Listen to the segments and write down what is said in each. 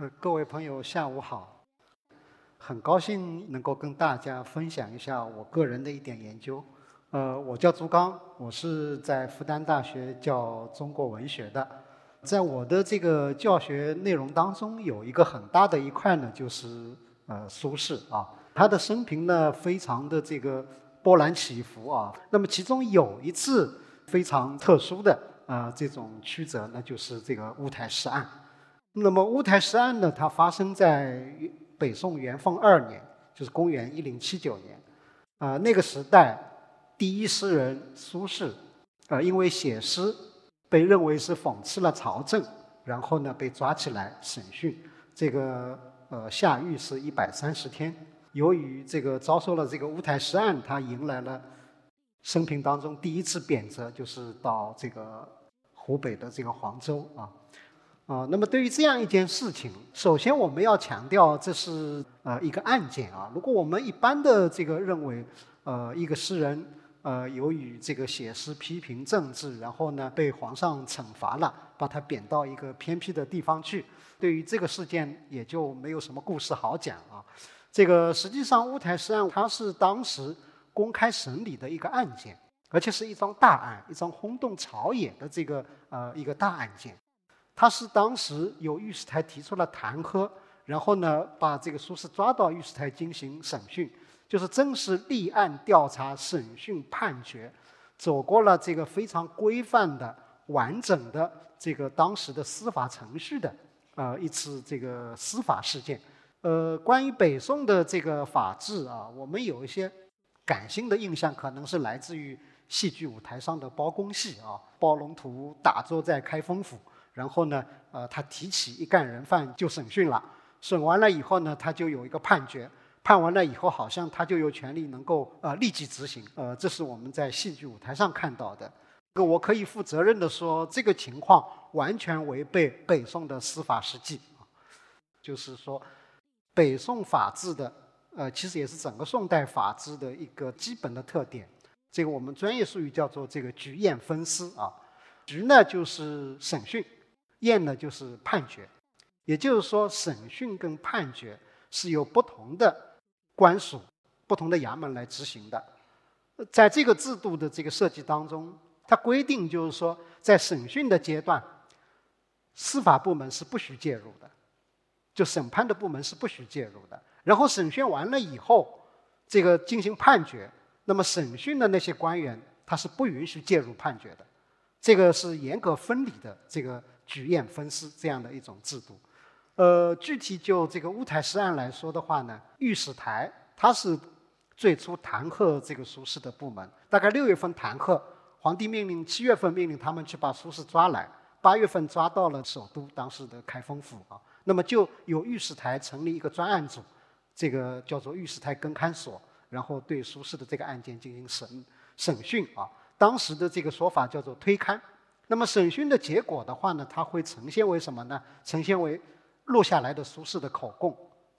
呃，各位朋友，下午好。很高兴能够跟大家分享一下我个人的一点研究。呃，我叫朱刚，我是在复旦大学教中国文学的。在我的这个教学内容当中，有一个很大的一块呢，就是呃苏轼啊，他的生平呢非常的这个波澜起伏啊。那么其中有一次非常特殊的啊这种曲折，那就是这个乌台诗案。那么乌台诗案呢，它发生在北宋元丰二年，就是公元一零七九年。啊，那个时代。第一诗人苏轼，呃，因为写诗被认为是讽刺了朝政，然后呢被抓起来审讯，这个呃下狱是一百三十天。由于这个遭受了这个乌台诗案，他迎来了生平当中第一次贬谪，就是到这个湖北的这个黄州啊啊。那么对于这样一件事情，首先我们要强调这是呃一个案件啊。如果我们一般的这个认为，呃一个诗人。呃，由于这个写诗批评政治，然后呢被皇上惩罚了，把他贬到一个偏僻的地方去。对于这个事件，也就没有什么故事好讲啊。这个实际上乌台诗案，它是当时公开审理的一个案件，而且是一桩大案，一桩轰动朝野的这个呃一个大案件。他是当时由御史台提出了弹劾，然后呢把这个苏轼抓到御史台进行审讯。就是正式立案调查、审讯、判决，走过了这个非常规范的、完整的这个当时的司法程序的，呃，一次这个司法事件。呃，关于北宋的这个法治啊，我们有一些感性的印象，可能是来自于戏剧舞台上的包公戏啊，包龙图打坐在开封府，然后呢，呃，他提起一干人犯就审讯了，审完了以后呢，他就有一个判决。判完了以后，好像他就有权利能够呃立即执行，呃，这是我们在戏剧舞台上看到的。这个我可以负责任的说，这个情况完全违背北宋的司法实际啊。就是说，北宋法治的呃，其实也是整个宋代法治的一个基本的特点。这个我们专业术语叫做这个局验分司啊。局呢就是审讯，验呢就是判决。也就是说，审讯跟判决是由不同的。官署不同的衙门来执行的，在这个制度的这个设计当中，它规定就是说，在审讯的阶段，司法部门是不许介入的，就审判的部门是不许介入的。然后审讯完了以后，这个进行判决，那么审讯的那些官员他是不允许介入判决的，这个是严格分离的这个举验分司这样的一种制度。呃，具体就这个乌台诗案来说的话呢，御史台它是最初弹劾这个苏轼的部门。大概六月份弹劾，皇帝命令七月份命令他们去把苏轼抓来，八月份抓到了首都当时的开封府啊。那么就有御史台成立一个专案组，这个叫做御史台跟勘所，然后对苏轼的这个案件进行审审讯啊。当时的这个说法叫做推勘。那么审讯的结果的话呢，它会呈现为什么呢？呈现为录下来的苏轼的口供，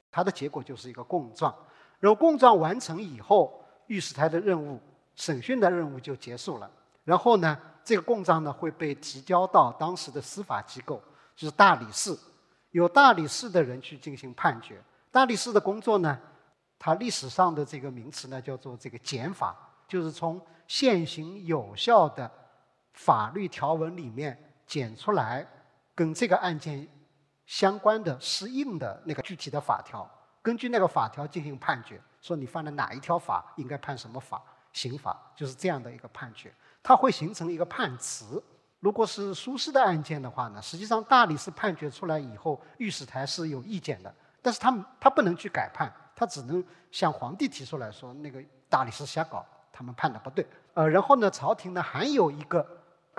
它的结果就是一个供状。然后供状完成以后，御史台的任务、审讯的任务就结束了。然后呢，这个供状呢会被提交到当时的司法机构，就是大理寺，由大理寺的人去进行判决。大理寺的工作呢，它历史上的这个名词呢叫做这个减法，就是从现行有效的法律条文里面检出来跟这个案件。相关的适应的那个具体的法条，根据那个法条进行判决，说你犯了哪一条法，应该判什么法刑法，就是这样的一个判决，它会形成一个判词。如果是苏轼的案件的话呢，实际上大理寺判决出来以后，御史台是有意见的，但是他们他不能去改判，他只能向皇帝提出来说那个大理寺瞎搞，他们判的不对。呃，然后呢，朝廷呢还有一个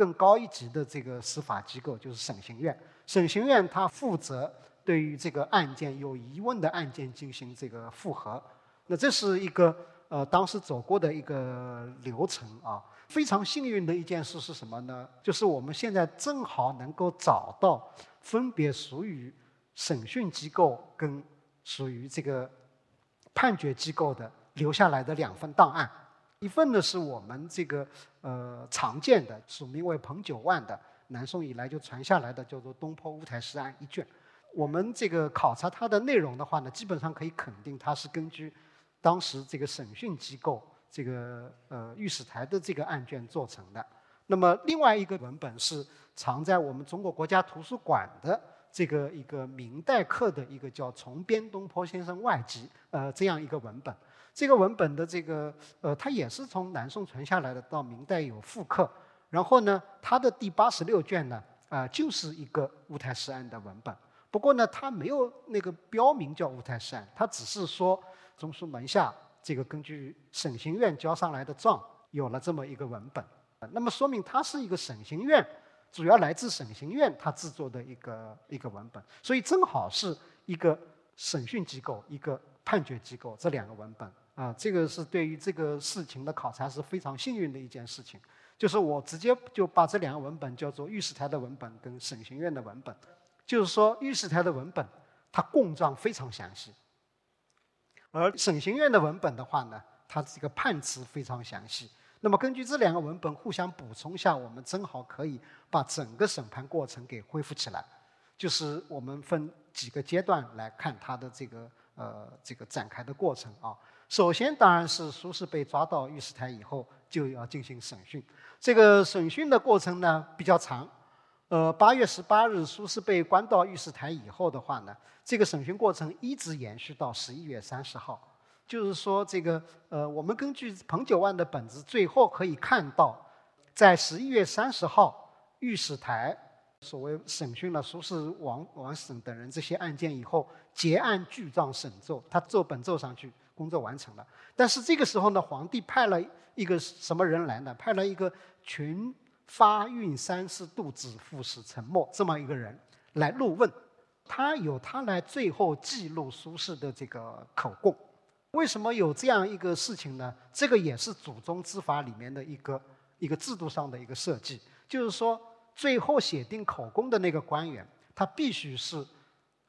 更高一级的这个司法机构，就是审刑院。审刑院他负责对于这个案件有疑问的案件进行这个复核，那这是一个呃当时走过的一个流程啊。非常幸运的一件事是什么呢？就是我们现在正好能够找到分别属于审讯机构跟属于这个判决机构的留下来的两份档案，一份呢是我们这个呃常见的署名为彭九万的。南宋以来就传下来的叫做《东坡乌台诗案》一卷，我们这个考察它的内容的话呢，基本上可以肯定它是根据当时这个审讯机构这个呃御史台的这个案卷做成的。那么另外一个文本是藏在我们中国国家图书馆的这个一个明代刻的一个叫《重编东坡先生外集》呃这样一个文本。这个文本的这个呃它也是从南宋传下来的，到明代有复刻。然后呢，它的第八十六卷呢啊就是一个乌台诗案的文本。不过呢，它没有那个标明叫乌台诗案，它只是说中书门下这个根据审刑院交上来的状有了这么一个文本。那么说明它是一个审刑院，主要来自审刑院它制作的一个一个文本，所以正好是一个审讯机构、一个判决机构这两个文本啊，这个是对于这个事情的考察是非常幸运的一件事情，就是我直接就把这两个文本叫做御史台的文本跟审刑院的文本，就是说御史台的文本它供状非常详细，而审刑院的文本的话呢，它这个判词非常详细。那么根据这两个文本互相补充下，我们正好可以把整个审判过程给恢复起来。就是我们分几个阶段来看它的这个呃这个展开的过程啊。首先当然是苏轼被抓到御史台以后就要进行审讯，这个审讯的过程呢比较长。呃，八月十八日苏轼被关到御史台以后的话呢，这个审讯过程一直延续到十一月三十号。就是说，这个呃，我们根据彭九万的本子，最后可以看到，在十一月三十号，御史台所谓审讯了苏轼、王王审等人这些案件以后，结案具状审奏，他奏本奏上去，工作完成了。但是这个时候呢，皇帝派了一个什么人来呢？派了一个群发运三司度子副使陈默这么一个人来录问，他由他来最后记录苏轼的这个口供。为什么有这样一个事情呢？这个也是祖宗之法里面的一个一个制度上的一个设计，就是说，最后写定口供的那个官员，他必须是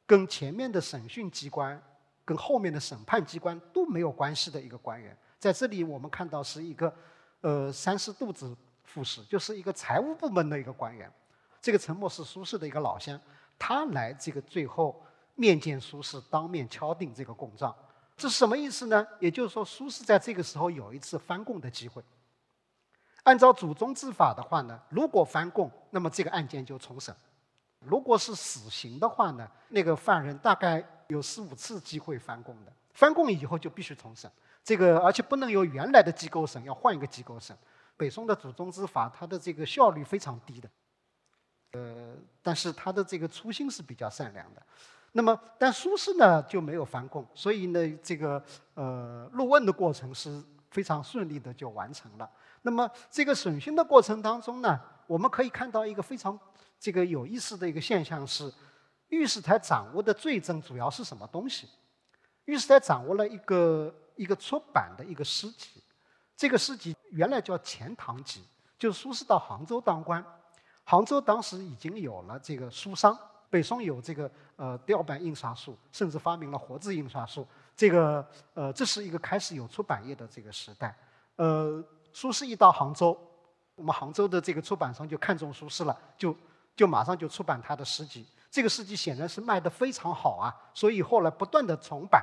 跟前面的审讯机关、跟后面的审判机关都没有关系的一个官员。在这里，我们看到是一个呃三司度子副使，就是一个财务部门的一个官员。这个陈默是苏轼的一个老乡，他来这个最后面见苏轼，当面敲定这个供状。这是什么意思呢？也就是说，苏轼在这个时候有一次翻供的机会。按照祖宗之法的话呢，如果翻供，那么这个案件就重审；如果是死刑的话呢，那个犯人大概有四五次机会翻供的。翻供以后就必须重审，这个而且不能由原来的机构审，要换一个机构审。北宋的祖宗之法，它的这个效率非常低的，呃，但是它的这个初心是比较善良的。那么，但苏轼呢就没有翻供，所以呢，这个呃录问的过程是非常顺利的就完成了。那么，这个审讯的过程当中呢，我们可以看到一个非常这个有意思的一个现象是，御史台掌握的罪证主要是什么东西？御史台掌握了一个一个出版的一个诗集，这个诗集原来叫《钱塘集》，就是苏轼到杭州当官，杭州当时已经有了这个书商。北宋有这个呃雕版印刷术，甚至发明了活字印刷术。这个呃，这是一个开始有出版业的这个时代。呃，苏轼一到杭州，我们杭州的这个出版商就看中苏轼了，就就马上就出版他的诗集。这个诗集显然是卖得非常好啊，所以后来不断的重版。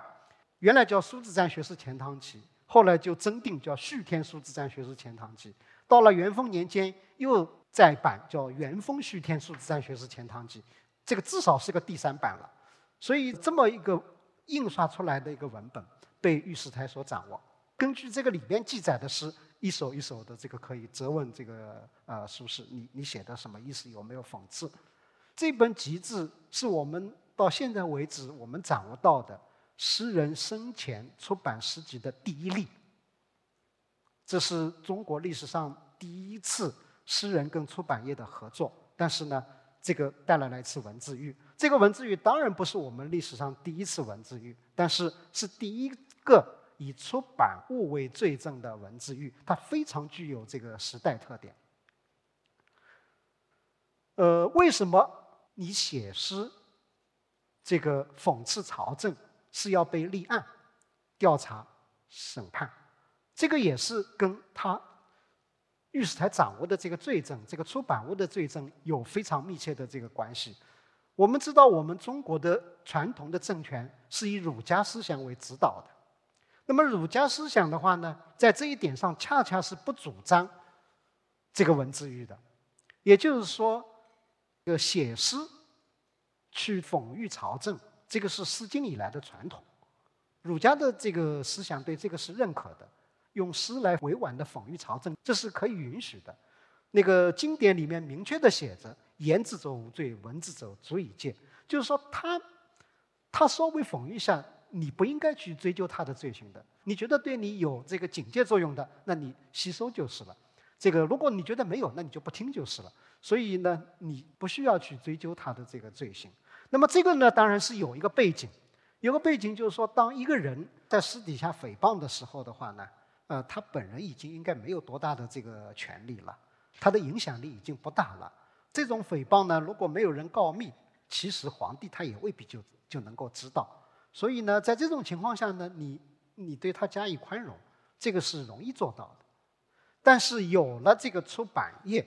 原来叫《苏子瞻学士钱塘集》，后来就增订叫《续天苏子瞻学士钱塘集》。到了元丰年间又再版叫《元丰续天苏子瞻学士钱塘集》。这个至少是个第三版了，所以这么一个印刷出来的一个文本被御史台所掌握。根据这个里边记载的诗，一首一首的，这个可以责问这个呃苏轼，你你写的什么意思？有没有讽刺？这本集子是我们到现在为止我们掌握到的诗人生前出版诗集的第一例。这是中国历史上第一次诗人跟出版业的合作，但是呢。这个带来了一次文字狱，这个文字狱当然不是我们历史上第一次文字狱，但是是第一个以出版物为罪证的文字狱，它非常具有这个时代特点。呃，为什么你写诗，这个讽刺朝政是要被立案、调查、审判？这个也是跟他。御史台掌握的这个罪证，这个出版物的罪证有非常密切的这个关系。我们知道，我们中国的传统的政权是以儒家思想为指导的。那么，儒家思想的话呢，在这一点上恰恰是不主张这个文字狱的。也就是说，这个写诗去讽喻朝政，这个是诗经以来的传统。儒家的这个思想对这个是认可的，用诗来委婉的讽喻朝政，这是可以允许的。那个经典里面明确的写着。言之者无罪，文之者足以戒。就是说，他他稍微讽喻一下，你不应该去追究他的罪行的。你觉得对你有这个警戒作用的，那你吸收就是了。这个如果你觉得没有，那你就不听就是了。所以呢，你不需要去追究他的这个罪行。那么这个呢，当然是有一个背景，有个背景就是说，当一个人在私底下诽谤的时候的话呢，呃，他本人已经应该没有多大的这个权利了，他的影响力已经不大了。这种诽谤呢，如果没有人告密，其实皇帝他也未必就就能够知道。所以呢，在这种情况下呢，你你对他加以宽容，这个是容易做到的。但是有了这个出版业，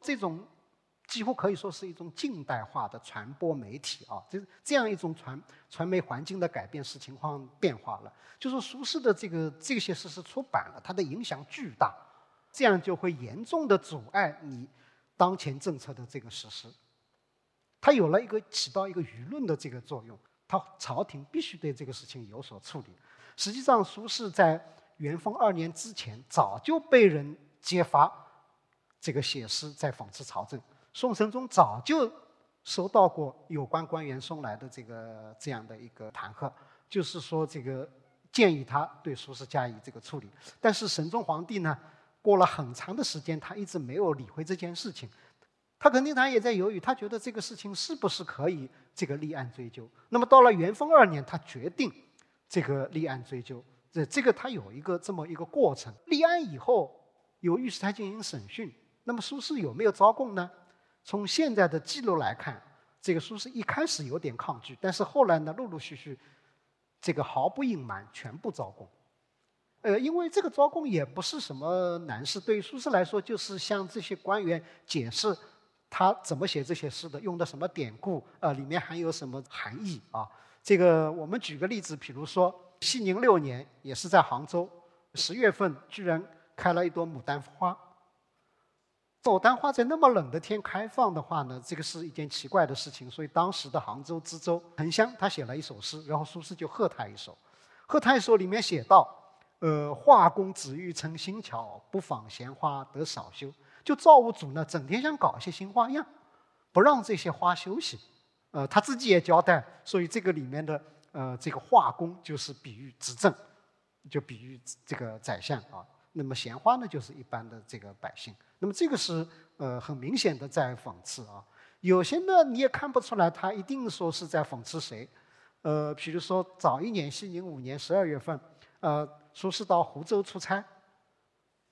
这种几乎可以说是一种近代化的传播媒体啊，这这样一种传传媒环境的改变，使情况变化了。就是苏轼的这个这些事是出版了，它的影响巨大，这样就会严重的阻碍你。当前政策的这个实施，它有了一个起到一个舆论的这个作用，他朝廷必须对这个事情有所处理。实际上，苏轼在元丰二年之前早就被人揭发这个写诗在讽刺朝政。宋神宗早就收到过有关官员送来的这个这样的一个弹劾，就是说这个建议他对苏轼加以这个处理。但是神宗皇帝呢？过了很长的时间，他一直没有理会这件事情。他肯定他也在犹豫，他觉得这个事情是不是可以这个立案追究。那么到了元丰二年，他决定这个立案追究。这这个他有一个这么一个过程。立案以后，由御史台进行审讯。那么苏轼有没有招供呢？从现在的记录来看，这个苏轼一开始有点抗拒，但是后来呢，陆陆续续这个毫不隐瞒，全部招供。呃，因为这个招供也不是什么难事，对于苏轼来说，就是向这些官员解释他怎么写这些诗的，用的什么典故，呃，里面含有什么含义啊？这个我们举个例子，比如说熙宁六年，也是在杭州，十月份居然开了一朵牡丹花。牡丹花在那么冷的天开放的话呢，这个是一件奇怪的事情，所以当时的杭州知州滕香他写了一首诗，然后苏轼就贺他一首，贺他一首里面写道。呃，画工只欲成新巧，不妨闲花得少修。就造物主呢，整天想搞一些新花样，不让这些花休息。呃，他自己也交代，所以这个里面的呃，这个画工就是比喻执政，就比喻这个宰相啊。那么闲花呢，就是一般的这个百姓。那么这个是呃很明显的在讽刺啊。有些呢你也看不出来，他一定说是在讽刺谁。呃，比如说早一年，熙宁五年十二月份，呃。苏轼到湖州出差，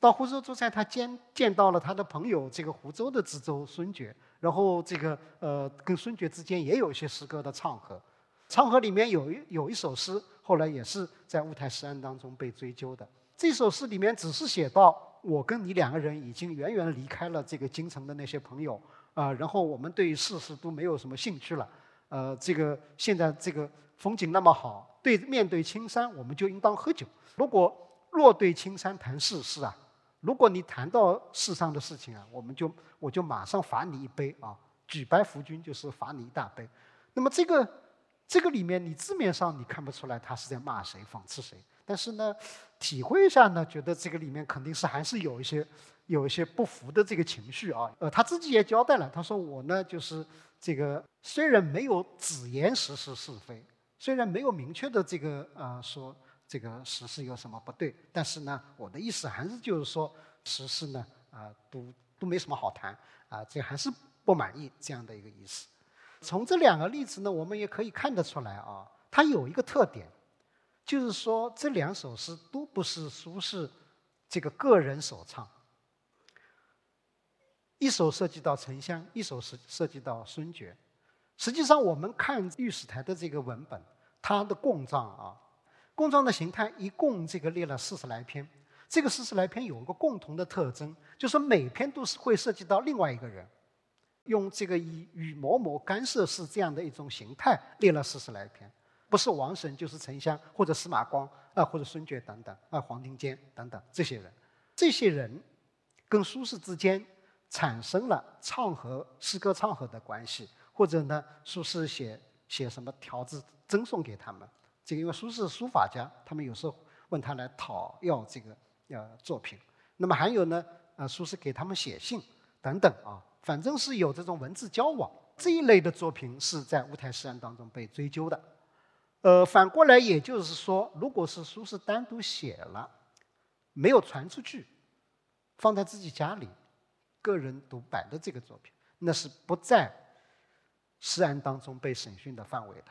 到湖州出差，他见见到了他的朋友，这个湖州的知州孙觉，然后这个呃，跟孙觉之间也有一些诗歌的唱和，唱和里面有一有一首诗，后来也是在乌台诗案当中被追究的。这首诗里面只是写到我跟你两个人已经远远离开了这个京城的那些朋友啊，然后我们对世事都没有什么兴趣了，呃，这个现在这个风景那么好，对面对青山，我们就应当喝酒。如果若对青山谈世事啊，如果你谈到世上的事情啊，我们就我就马上罚你一杯啊，举白拂军就是罚你一大杯。那么这个这个里面，你字面上你看不出来他是在骂谁、讽刺谁，但是呢，体会一下呢，觉得这个里面肯定是还是有一些有一些不服的这个情绪啊。呃，他自己也交代了，他说我呢就是这个虽然没有直言实是是非，虽然没有明确的这个呃说。这个实事有什么不对？但是呢，我的意思还是就是说，实事呢，啊，都都没什么好谈，啊，这还是不满意这样的一个意思。从这两个例子呢，我们也可以看得出来啊，它有一个特点，就是说这两首诗都不是苏轼这个个人所唱，一首涉及到沉香，一首是涉及到孙觉。实际上，我们看御史台的这个文本，它的供账啊。供状的形态一共这个列了四十来篇，这个四十来篇有一个共同的特征，就是每篇都是会涉及到另外一个人。用这个以与某某干涉式这样的一种形态列了四十来篇，不是王审就是沉香或者司马光啊或者孙觉等等啊黄庭坚等等这些人，这些人跟苏轼之间产生了唱和诗歌唱和的关系，或者呢苏轼写写什么条子赠送给他们，因为苏轼书法家，他们有时候问他来讨要这个呃作品，那么还有呢呃苏轼给他们写信等等啊。反正是有这种文字交往这一类的作品是在乌台诗案当中被追究的，呃，反过来也就是说，如果是苏轼单独写了，没有传出去，放在自己家里个人独版的这个作品，那是不在诗案当中被审讯的范围的。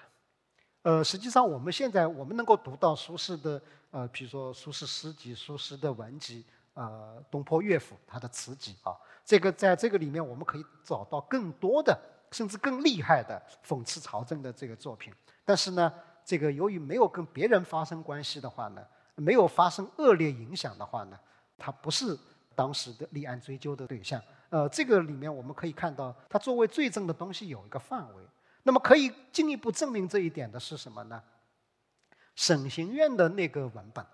呃，实际上我们现在我们能够读到苏轼的呃，比如说苏轼诗集、苏轼的文集。呃，东坡乐府他的词集啊，这个在这个里面我们可以找到更多的，甚至更厉害的讽刺朝政的这个作品。但是呢，这个由于没有跟别人发生关系的话呢，没有发生恶劣影响的话呢，它不是当时的立案追究的对象。呃，这个里面我们可以看到，它作为罪证的东西有一个范围。那么可以进一步证明这一点的是什么呢？审刑院的那个文本。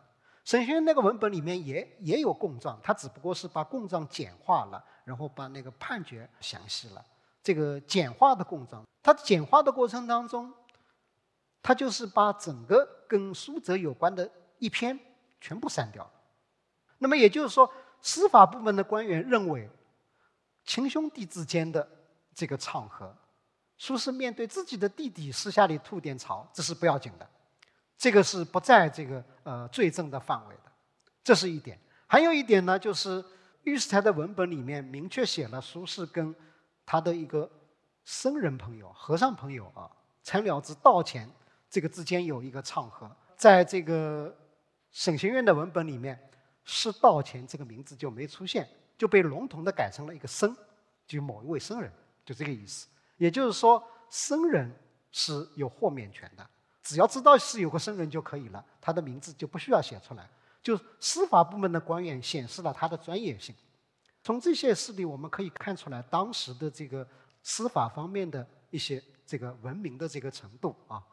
审讯那个文本里面也也有供状，他只不过是把供状简化了，然后把那个判决详细了。这个简化的供状，它简化的过程当中，他就是把整个跟苏辙有关的一篇全部删掉了。那么也就是说，司法部门的官员认为，亲兄弟之间的这个场合，苏轼面对自己的弟弟私下里吐点槽，这是不要紧的。这个是不在这个呃罪证的范围的，这是一点。还有一点呢，就是御史台的文本里面明确写了苏轼跟他的一个僧人朋友、和尚朋友啊，陈了之道前这个之间有一个唱和。在这个审刑院的文本里面，是道前这个名字就没出现，就被笼统的改成了一个僧，就某一位僧人，就这个意思。也就是说，僧人是有豁免权的。只要知道是有个僧人就可以了，他的名字就不需要写出来。就司法部门的官员显示了他的专业性。从这些事例我们可以看出来，当时的这个司法方面的一些这个文明的这个程度啊。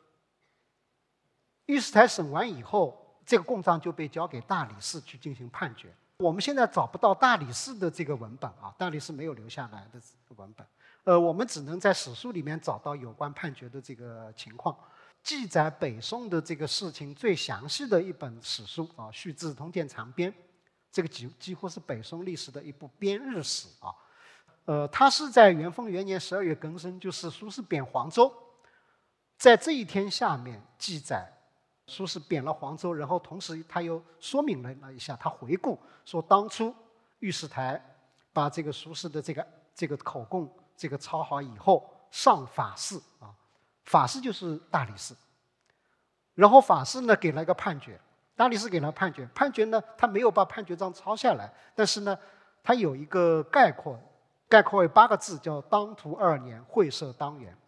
御史台审完以后，这个供状就被交给大理寺去进行判决。我们现在找不到大理寺的这个文本啊，大理寺没有留下来的文本。呃，我们只能在史书里面找到有关判决的这个情况。记载北宋的这个事情最详细的一本史书啊，《续志通鉴长编》，这个几几乎是北宋历史的一部编日史啊。呃，它是在元丰元年十二月庚申，就是苏轼贬黄州，在这一天下面记载苏轼贬了黄州，然后同时他又说明了了一下，他回顾说当初御史台把这个苏轼的这个这个口供这个抄好以后上法事啊。法事就是大理寺，然后法事呢给了一个判决，大理寺给了判决，判决呢他没有把判决章抄下来，但是呢他有一个概括，概括为八个字，叫“当涂二年，会赦当元”，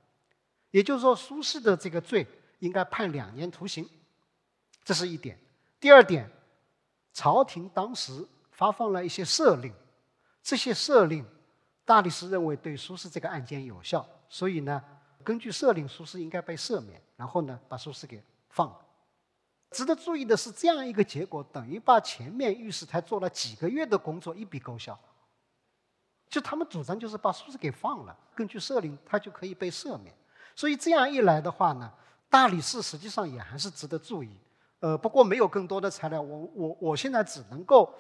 也就是说苏轼的这个罪应该判两年徒刑，这是一点。第二点，朝廷当时发放了一些赦令，这些赦令大理寺认为对苏轼这个案件有效，所以呢。根据赦令，苏轼应该被赦免，然后呢，把苏轼给放了。值得注意的是，这样一个结果等于把前面御史台做了几个月的工作一笔勾销。就他们主张就是把苏轼给放了，根据赦令，他就可以被赦免。所以这样一来的话呢，大理寺实际上也还是值得注意。呃，不过没有更多的材料，我我我现在只能够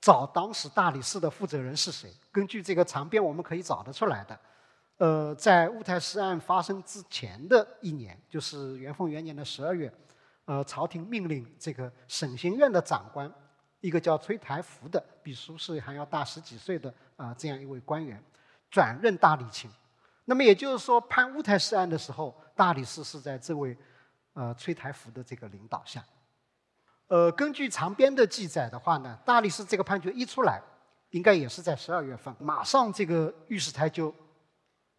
找当时大理寺的负责人是谁。根据这个长编，我们可以找得出来的。呃，在乌台诗案发生之前的一年，就是元丰元年的十二月，呃，朝廷命令这个审刑院的长官，一个叫崔台福的，比苏轼还要大十几岁的啊，这样一位官员，转任大理卿。那么也就是说，判乌台诗案的时候，大理寺是在这位呃崔台福的这个领导下。呃，根据长编的记载的话呢，大理寺这个判决一出来，应该也是在十二月份，马上这个御史台就。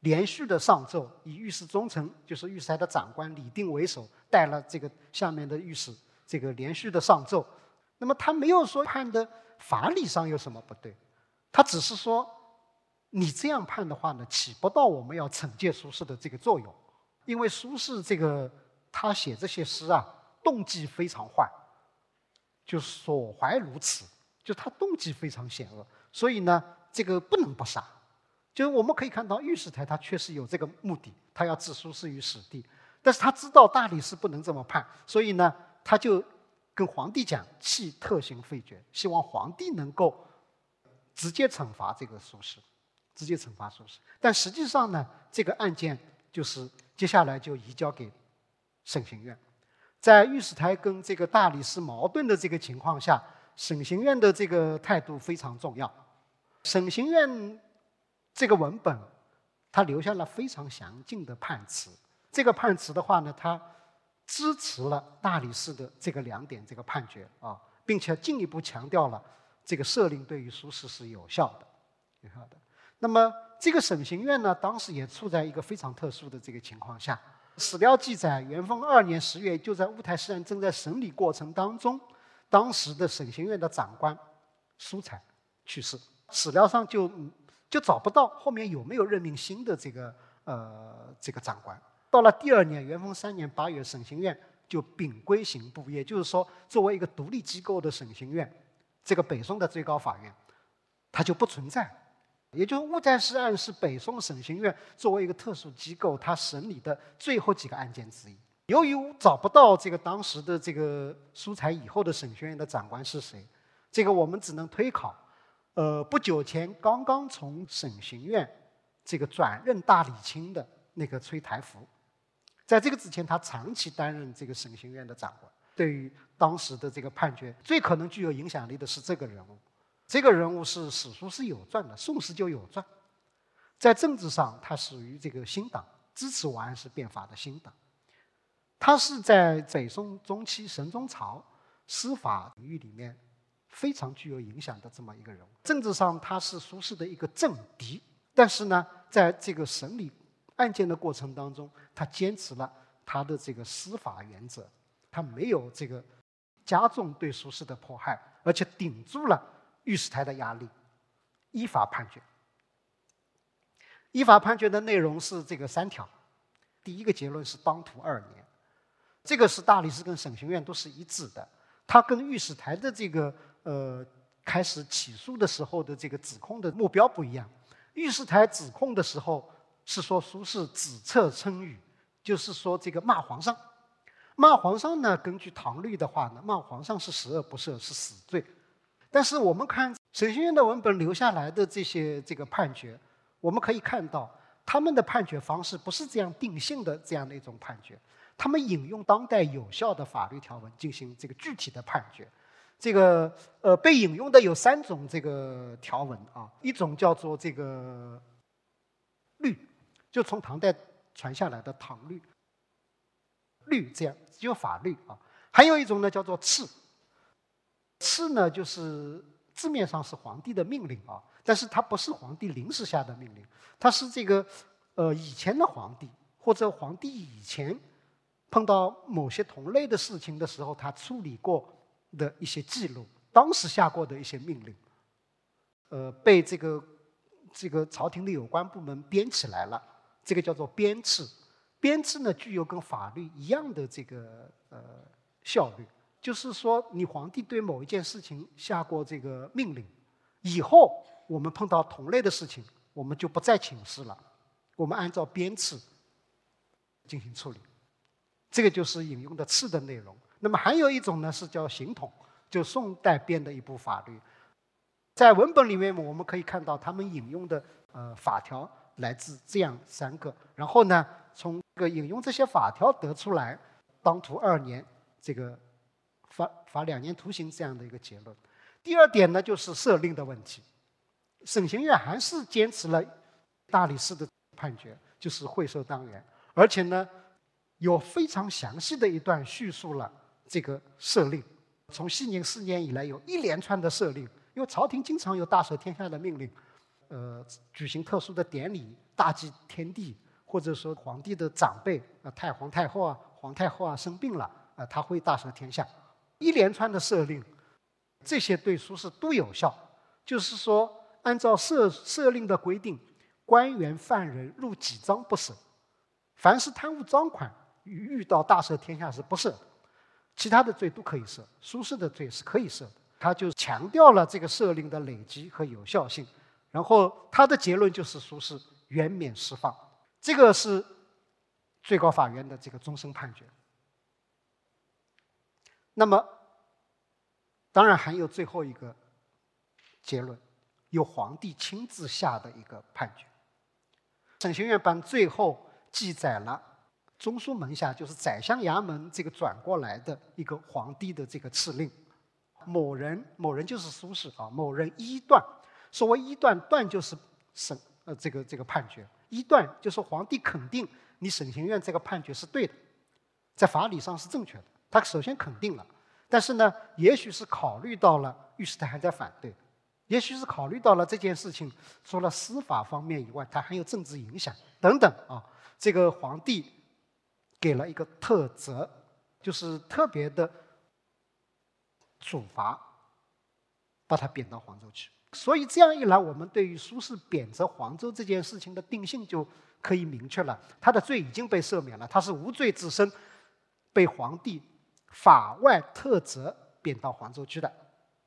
连续的上奏，以御史中丞，就是御史台的长官李定为首，带了这个下面的御史，这个连续的上奏。那么他没有说判的法理上有什么不对，他只是说你这样判的话呢，起不到我们要惩戒苏轼的这个作用，因为苏轼这个他写这些诗啊，动机非常坏，就所怀如此，就他动机非常险恶，所以呢，这个不能不杀。就是我们可以看到，御史台他确实有这个目的，他要置苏轼于死地，但是他知道大理寺不能这么判，所以呢，他就跟皇帝讲，弃特刑废爵，希望皇帝能够直接惩罚这个苏轼，直接惩罚苏轼。但实际上呢，这个案件就是接下来就移交给审刑院，在御史台跟这个大理寺矛盾的这个情况下，审刑院的这个态度非常重要，审刑院。这个文本，他留下了非常详尽的判词。这个判词的话呢，他支持了大理寺的这个两点这个判决啊，并且进一步强调了这个赦令对于苏轼是有效的，有效的。那么这个审刑院呢，当时也处在一个非常特殊的这个情况下。史料记载，元丰二年十月，就在乌台诗案正在审理过程当中，当时的审刑院的长官苏才去世。史料上就。就找不到后面有没有任命新的这个呃这个长官。到了第二年，元丰三年八月，审刑院就秉归刑部，也就是说，作为一个独立机构的审刑院，这个北宋的最高法院，它就不存在。也就是乌台诗案是北宋审刑院作为一个特殊机构，它审理的最后几个案件之一。由于找不到这个当时的这个苏才以后的审刑院的长官是谁，这个我们只能推考。呃，不久前刚刚从审刑院这个转任大理卿的那个崔台福，在这个之前，他长期担任这个审刑院的长官。对于当时的这个判决，最可能具有影响力的是这个人物。这个人物是史书是有传的，《宋史》就有传。在政治上，他属于这个新党，支持王安石变法的新党。他是在北宋中期神宗朝司法领域里面。非常具有影响的这么一个人物，政治上他是苏轼的一个政敌，但是呢，在这个审理案件的过程当中，他坚持了他的这个司法原则，他没有这个加重对苏轼的迫害，而且顶住了御史台的压力，依法判决。依法判决的内容是这个三条，第一个结论是当涂二年，这个是大理寺跟审刑院都是一致的，他跟御史台的这个。呃，开始起诉的时候的这个指控的目标不一样。御史台指控的时候是说苏轼指策称语，就是说这个骂皇上。骂皇上呢，根据唐律的话呢，骂皇上是十恶不赦，是死罪。但是我们看审讯院的文本留下来的这些这个判决，我们可以看到他们的判决方式不是这样定性的这样的一种判决，他们引用当代有效的法律条文进行这个具体的判决。这个呃被引用的有三种这个条文啊，一种叫做这个律，就从唐代传下来的唐律，律这样只有法律啊。还有一种呢叫做敕，敕呢就是字面上是皇帝的命令啊，但是它不是皇帝临时下的命令，它是这个呃以前的皇帝或者皇帝以前碰到某些同类的事情的时候，他处理过。的一些记录，当时下过的一些命令，呃，被这个这个朝廷的有关部门编起来了，这个叫做编制。编制呢，具有跟法律一样的这个呃效率，就是说，你皇帝对某一件事情下过这个命令，以后我们碰到同类的事情，我们就不再请示了，我们按照编制进行处理。这个就是引用的次的内容。那么还有一种呢，是叫刑统，就宋代编的一部法律，在文本里面我们可以看到，他们引用的呃法条来自这样三个，然后呢，从这个引用这些法条得出来，当涂二年，这个罚两年徒刑这样的一个结论。第二点呢，就是赦令的问题，审刑院还是坚持了大理寺的判决，就是会赦当元，而且呢，有非常详细的一段叙述了。这个赦令，从熙宁四年以来，有一连串的赦令。因为朝廷经常有大赦天下的命令，呃，举行特殊的典礼，大祭天地，或者说皇帝的长辈，啊，太皇太后啊，皇太后啊生病了，啊，他会大赦天下。一连串的赦令，这些对苏轼都有效。就是说，按照设设令的规定，官员犯人入几赃不赦，凡是贪污赃款遇到大赦天下是不赦的，其他的罪都可以赦，苏轼的罪是可以赦的。他就强调了这个设令的累积和有效性，然后他的结论就是苏轼原免释放，这个是最高法院的这个终审判决。那么，当然还有最后一个结论，由皇帝亲自下的一个判决。审刑院版最后记载了中书门下，就是宰相衙门这个转过来的一个皇帝的这个敕令。某人，某人就是苏轼啊。某人一断，所谓一断，断就是审呃这个这个判决。一断就是皇帝肯定你审刑院这个判决是对的，在法理上是正确的。他首先肯定了，但是呢，也许是考虑到了御史台还在反对，也许是考虑到了这件事情除了司法方面以外，它还有政治影响等等啊。这个皇帝给了一个特责，就是特别的。处罚，把他贬到黄州去。所以这样一来，我们对于苏轼贬谪黄州这件事情的定性就可以明确了。他的罪已经被赦免了，他是无罪自身，被皇帝法外特责贬到黄州去的。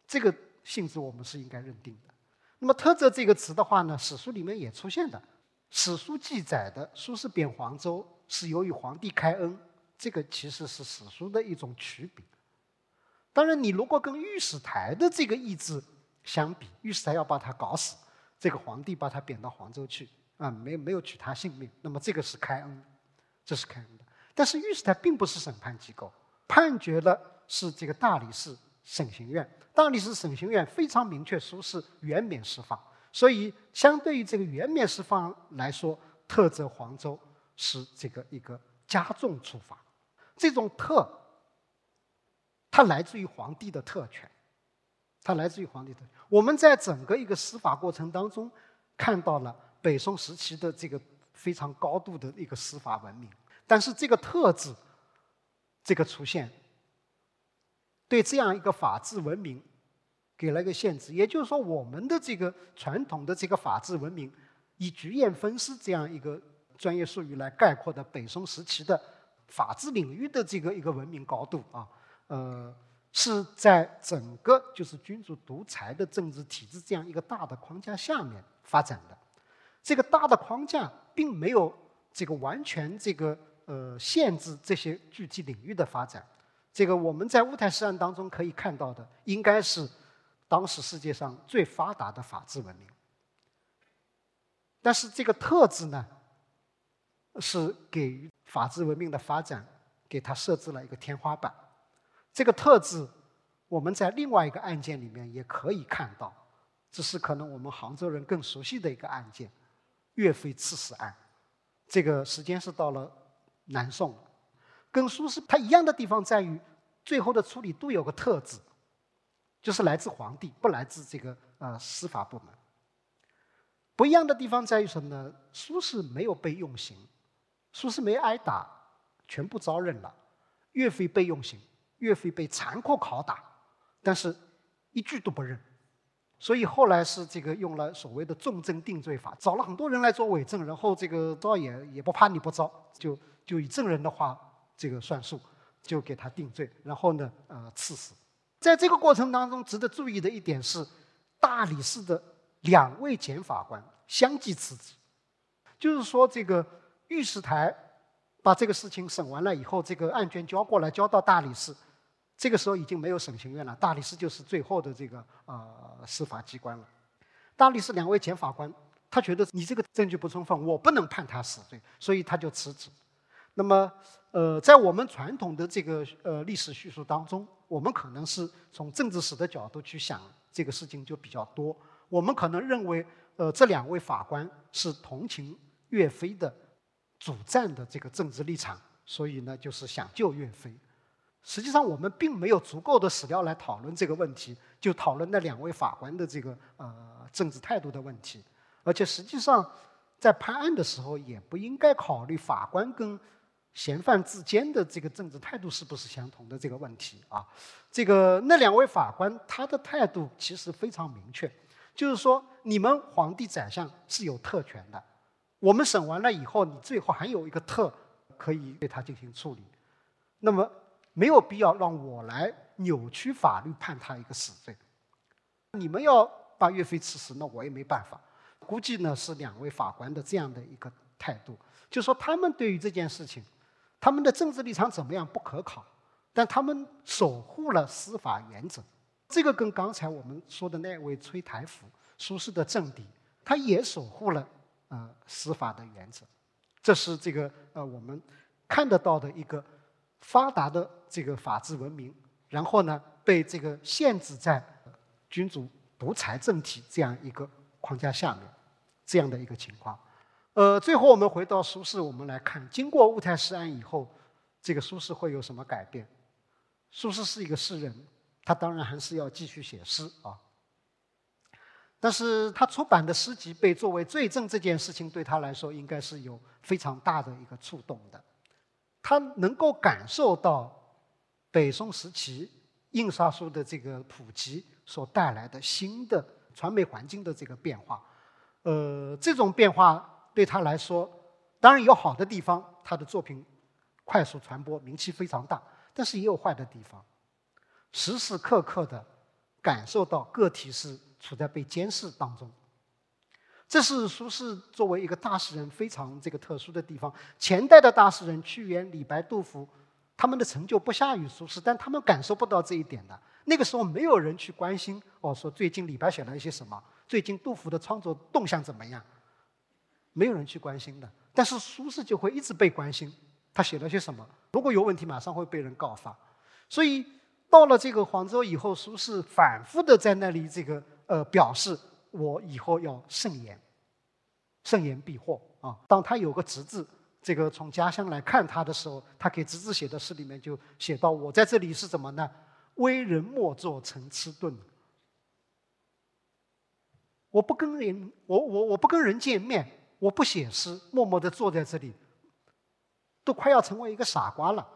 这个性质我们是应该认定的。那么“特责”这个词的话呢，史书里面也出现的。史书记载的苏轼贬黄州是由于皇帝开恩，这个其实是史书的一种曲笔。当然，你如果跟御史台的这个意志相比，御史台要把他搞死，这个皇帝把他贬到黄州去，啊，没没有取他性命，那么这个是开恩，这是开恩的。但是御史台并不是审判机构，判决的是这个大理寺审刑院，大理寺审刑院非常明确，说是原免释放，所以相对于这个原免释放来说，特责黄州是这个一个加重处罚，这种特。它来自于皇帝的特权，它来自于皇帝的。我们在整个一个司法过程当中，看到了北宋时期的这个非常高度的一个司法文明，但是这个“特”字，这个出现，对这样一个法治文明给了一个限制。也就是说，我们的这个传统的这个法治文明，以“局宴分尸”这样一个专业术语来概括的北宋时期的法治领域的这个一个文明高度啊。呃，是在整个就是君主独裁的政治体制这样一个大的框架下面发展的。这个大的框架并没有这个完全这个呃限制这些具体领域的发展。这个我们在乌台诗案当中可以看到的，应该是当时世界上最发达的法治文明。但是这个特质呢，是给予法治文明的发展给它设置了一个天花板。这个特质，我们在另外一个案件里面也可以看到，这是可能我们杭州人更熟悉的一个案件——岳飞刺史案。这个时间是到了南宋，跟苏轼他一样的地方在于，最后的处理都有个特质，就是来自皇帝，不来自这个呃司法部门。不一样的地方在于什么呢？苏轼没有被用刑，苏轼没挨打，全部招认了；岳飞被用刑。岳飞被残酷拷打，但是一句都不认，所以后来是这个用了所谓的重症定罪法，找了很多人来做伪证，然后这个招也也不怕你不招，就就以证人的话这个算数，就给他定罪，然后呢呃赐死。在这个过程当中，值得注意的一点是，大理寺的两位检法官相继辞职，就是说这个御史台把这个事情审完了以后，这个案卷交过来，交到大理寺。这个时候已经没有审刑院了，大理寺就是最后的这个呃司法机关了。大理寺两位检法官，他觉得你这个证据不充分，我不能判他死罪，所以他就辞职。那么，呃，在我们传统的这个呃历史叙述当中，我们可能是从政治史的角度去想这个事情就比较多。我们可能认为，呃，这两位法官是同情岳飞的主战的这个政治立场，所以呢，就是想救岳飞。实际上，我们并没有足够的史料来讨论这个问题，就讨论那两位法官的这个呃政治态度的问题。而且，实际上在判案的时候，也不应该考虑法官跟嫌犯之间的这个政治态度是不是相同的这个问题啊。这个那两位法官他的态度其实非常明确，就是说，你们皇帝宰相是有特权的，我们审完了以后，你最后还有一个特可以对他进行处理，那么没有必要让我来扭曲法律判他一个死罪。你们要把岳飞刺死，那我也没办法。估计呢是两位法官的这样的一个态度，就说他们对于这件事情，他们的政治立场怎么样不可考，但他们守护了司法原则。这个跟刚才我们说的那位崔台甫，苏轼的政敌，他也守护了呃司法的原则。这是这个呃我们看得到的一个发达的这个法治文明，然后呢被这个限制在君主独裁政体这样一个框架下面，这样的一个情况。呃，最后我们回到苏轼，我们来看，经过乌台诗案以后，这个苏轼会有什么改变？苏轼是一个诗人。他当然还是要继续写诗啊，但是他出版的诗集被作为罪证这件事情对他来说应该是有非常大的一个触动的。他能够感受到北宋时期印刷术的这个普及所带来的新的传媒环境的这个变化，呃，这种变化对他来说当然有好的地方，他的作品快速传播，名气非常大，但是也有坏的地方。时时刻刻的感受到个体是处在被监视当中，这是苏轼作为一个大诗人非常这个特殊的地方。前代的大诗人屈原、李白、杜甫，他们的成就不下于苏轼，但他们感受不到这一点的。那个时候没有人去关心哦，说最近李白写了一些什么，最近杜甫的创作动向怎么样，没有人去关心的。但是苏轼就会一直被关心，他写了些什么，如果有问题，马上会被人告发，所以。到了这个黄州以后，苏轼反复的在那里这个呃表示，我以后要慎言，慎言避祸啊。当他有个侄子，这个从家乡来看他的时候，他给侄子写的诗里面就写到：我在这里是怎么呢？为人莫作陈痴顿。我不跟人，我我我不跟人见面，我不写诗，默默的坐在这里，都快要成为一个傻瓜了。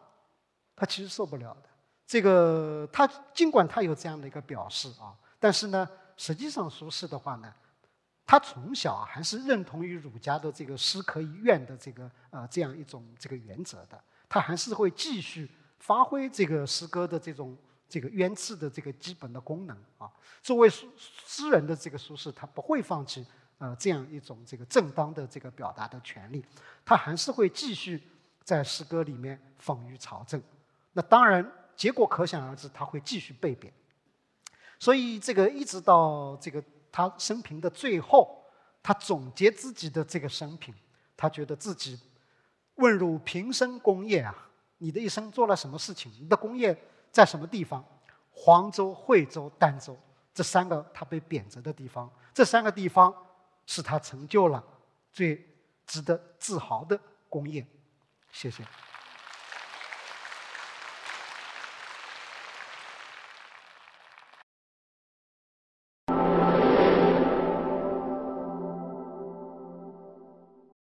他其实受不了的。这个他尽管他有这样的一个表示啊，但是呢，实际上苏轼的话呢，他从小还是认同于儒家的这个“诗可以怨”的这个呃这样一种这个原则的，他还是会继续发挥这个诗歌的这种这个冤刺的这个基本的功能啊。作为诗诗人的这个苏轼，他不会放弃呃这样一种这个正当的这个表达的权利，他还是会继续在诗歌里面讽喻朝政。那当然。结果可想而知，他会继续被贬。所以，这个一直到这个他生平的最后，他总结自己的这个生平，他觉得自己问汝平生功业啊，你的一生做了什么事情？你的功业在什么地方？黄州、惠州、儋州这三个他被贬谪的地方，这三个地方是他成就了最值得自豪的工业。谢谢。